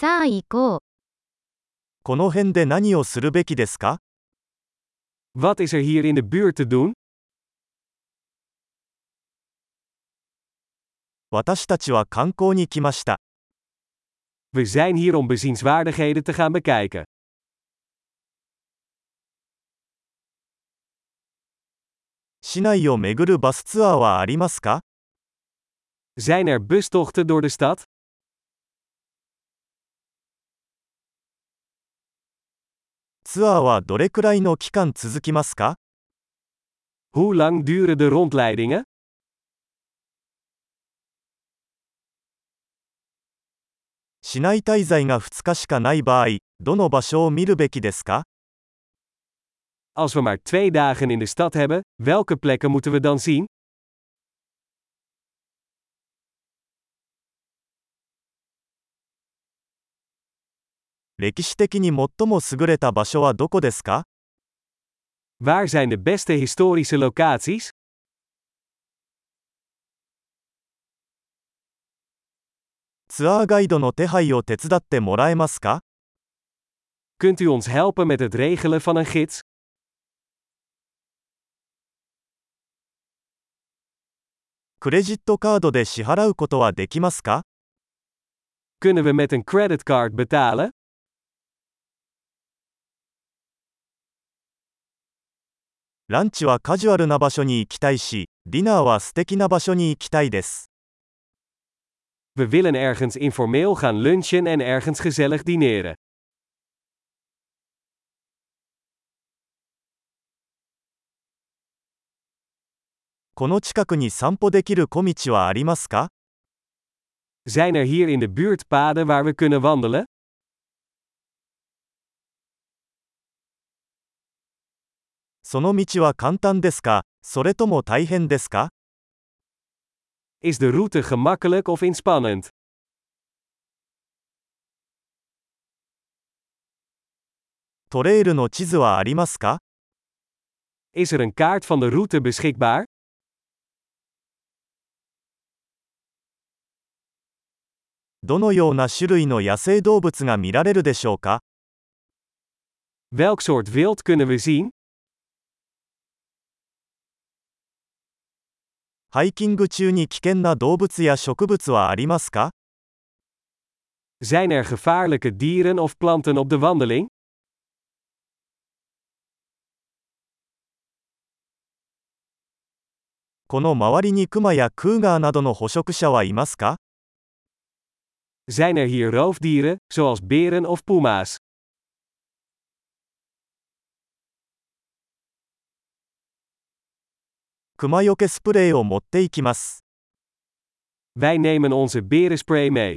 さあ行こう。この辺で何をするべきですか Wat is er hier in de buurt te doen? 私たちは観光に来ました。We zijn hier om bezienswaardigheden te gaan bekijken. 市内を巡るバスツアーはありますか Zijn er bustochten door de stad? ツアーはどれくらいの期間続きますか Hoe lang duren de rondleidingen? 市内滞在が2日しかない場合、どの場所を見るべきですか Als we maar twee dagen in de stad hebben, welke plekken moeten we dan zien? 歴史的に最も優れた場所はどこですか Waar zijn de beste historische locaties? ツアーガイドの手配を手伝ってもらえますか Kunt u ons helpen met het regelen van een gids? クレジットカードで支払うことはできますか Kunnen we met een creditcard betalen? ランチはカジュアルな場所に行きたいし、ディナーは素敵な場所に行きたいです。We willen ergens informeel gaan lunchen en ergens gezellig dineren. この近くに散歩できる小道はありますか Zijn er hier in de buurt paden waar we kunnen wandelen? その道は簡単ですかそれとも大変ですか Is de route gemakkelijk of inspannend? トレイルの地図はありますか Is er een kaart van de route beschikbaar? どのような種類の野生動物が見られるでしょうか Welk soort wild kunnen we zien? ハイキング中に危険な動物や植物はありますか Zijn er gevaarlijke dieren of planten op de wandeling? この周りにクマやクーガーなどの捕食者はいますか Zijn er hier roofdieren, zoals beren of puma's? 熊よけスプレーを持っていきます。Wij nemen onze berenspray mee.